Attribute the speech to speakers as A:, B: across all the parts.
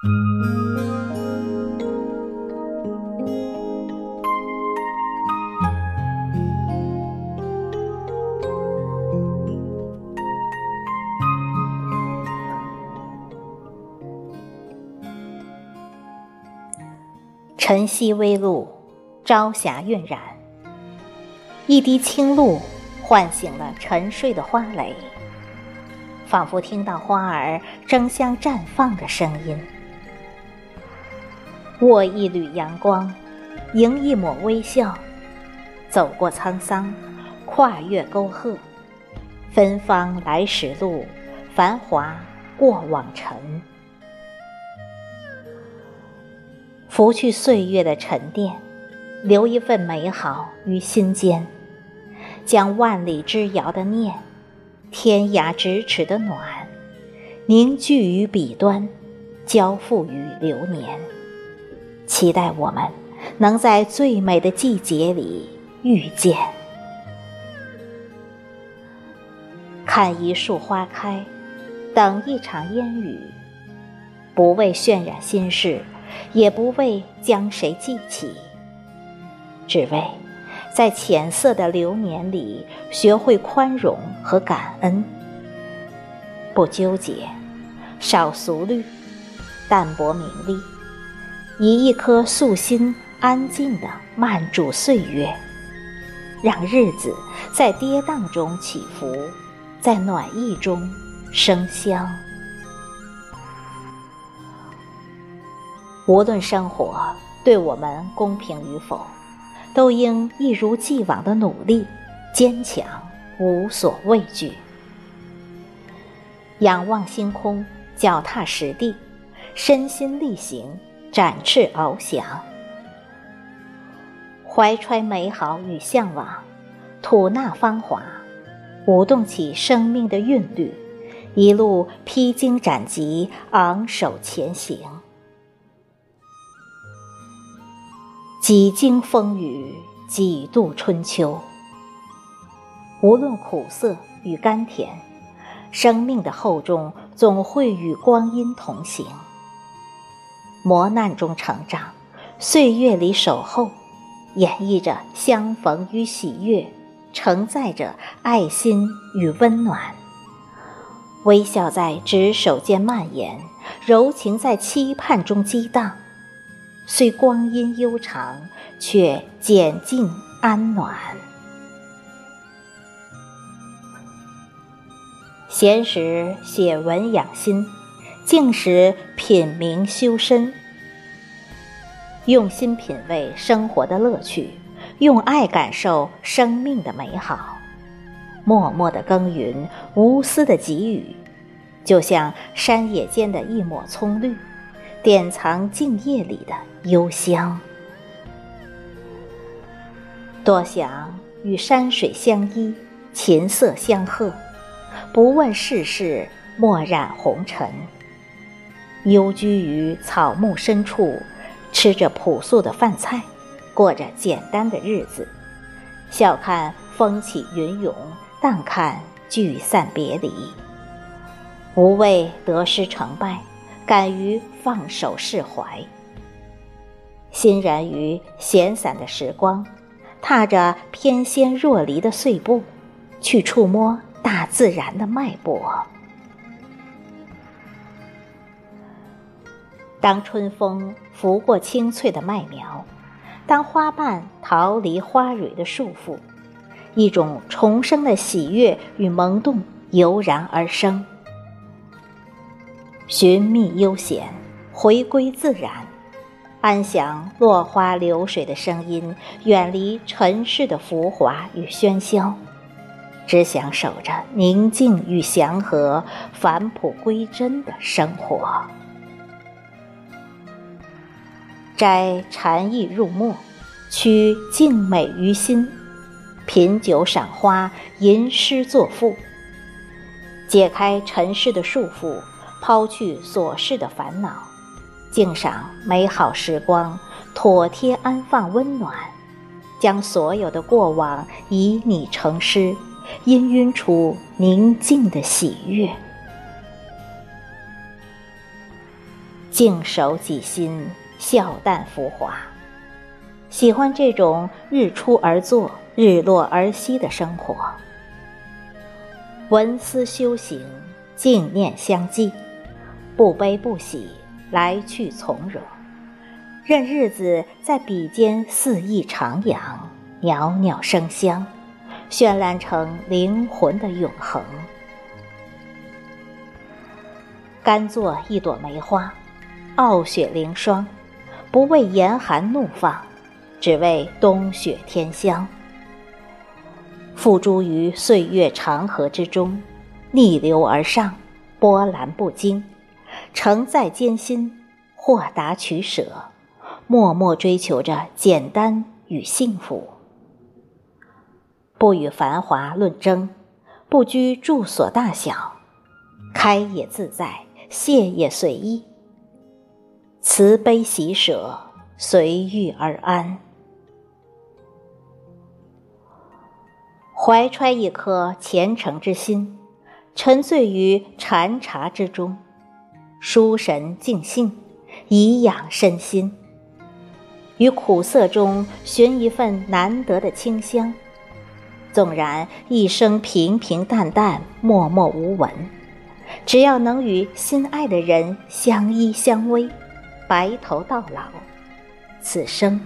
A: 晨曦微露，朝霞晕染。一滴清露唤醒了沉睡的花蕾，仿佛听到花儿争相绽放的声音。握一缕阳光，迎一抹微笑，走过沧桑，跨越沟壑，芬芳来时路，繁华过往尘。拂去岁月的沉淀，留一份美好于心间，将万里之遥的念，天涯咫尺的暖，凝聚于笔端，交付于流年。期待我们能在最美的季节里遇见。看一树花开，等一场烟雨，不为渲染心事。也不为将谁记起，只为在浅色的流年里学会宽容和感恩。不纠结，少俗虑，淡泊名利，以一颗素心安静地慢煮岁月，让日子在跌宕中起伏，在暖意中生香。无论生活对我们公平与否，都应一如既往的努力、坚强，无所畏惧。仰望星空，脚踏实地，身心力行，展翅翱翔。怀揣美好与向往，吐纳芳华，舞动起生命的韵律，一路披荆斩棘，昂首前行。几经风雨，几度春秋。无论苦涩与甘甜，生命的厚重总会与光阴同行。磨难中成长，岁月里守候，演绎着相逢与喜悦，承载着爱心与温暖。微笑在执手间蔓延，柔情在期盼中激荡。虽光阴悠长，却简静安暖。闲时写文养心，静时品茗修身。用心品味生活的乐趣，用爱感受生命的美好。默默的耕耘，无私的给予，就像山野间的一抹葱绿。典藏静夜里的幽香，多想与山水相依，琴瑟相和，不问世事，莫染红尘。幽居于草木深处，吃着朴素的饭菜，过着简单的日子，笑看风起云涌，淡看聚散别离，无畏得失成败。敢于放手释怀，欣然于闲散的时光，踏着翩跹若离的碎步，去触摸大自然的脉搏。当春风拂过青翠的麦苗，当花瓣逃离花蕊的束缚，一种重生的喜悦与萌动油然而生。寻觅悠闲，回归自然，安享落花流水的声音，远离尘世的浮华与喧嚣，只想守着宁静与祥和，返璞归真的生活。摘禅意入墨，取静美于心，品酒赏花，吟诗作赋，解开尘世的束缚。抛去琐事的烦恼，静赏美好时光，妥帖安放温暖，将所有的过往以你成诗，氤氲出宁静的喜悦。静守己心，笑淡浮华。喜欢这种日出而作、日落而息的生活。文思修行，静念相继，不悲不喜，来去从容。任日子在笔尖肆意徜徉，袅袅生香，绚烂成灵魂的永恒。甘做一朵梅花，傲雪凌霜，不为严寒怒放，只为冬雪天香。付诸于岁月长河之中，逆流而上，波澜不惊，承载艰辛，豁达取舍。默默追求着简单与幸福，不与繁华论争，不拘住所大小，开也自在，谢也随意，慈悲喜舍，随遇而安。怀揣一颗虔诚之心，沉醉于禅茶之中，舒神静性，颐养身心。于苦涩中寻一份难得的清香，纵然一生平平淡淡、默默无闻，只要能与心爱的人相依相偎，白头到老，此生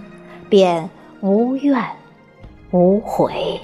A: 便无怨无悔。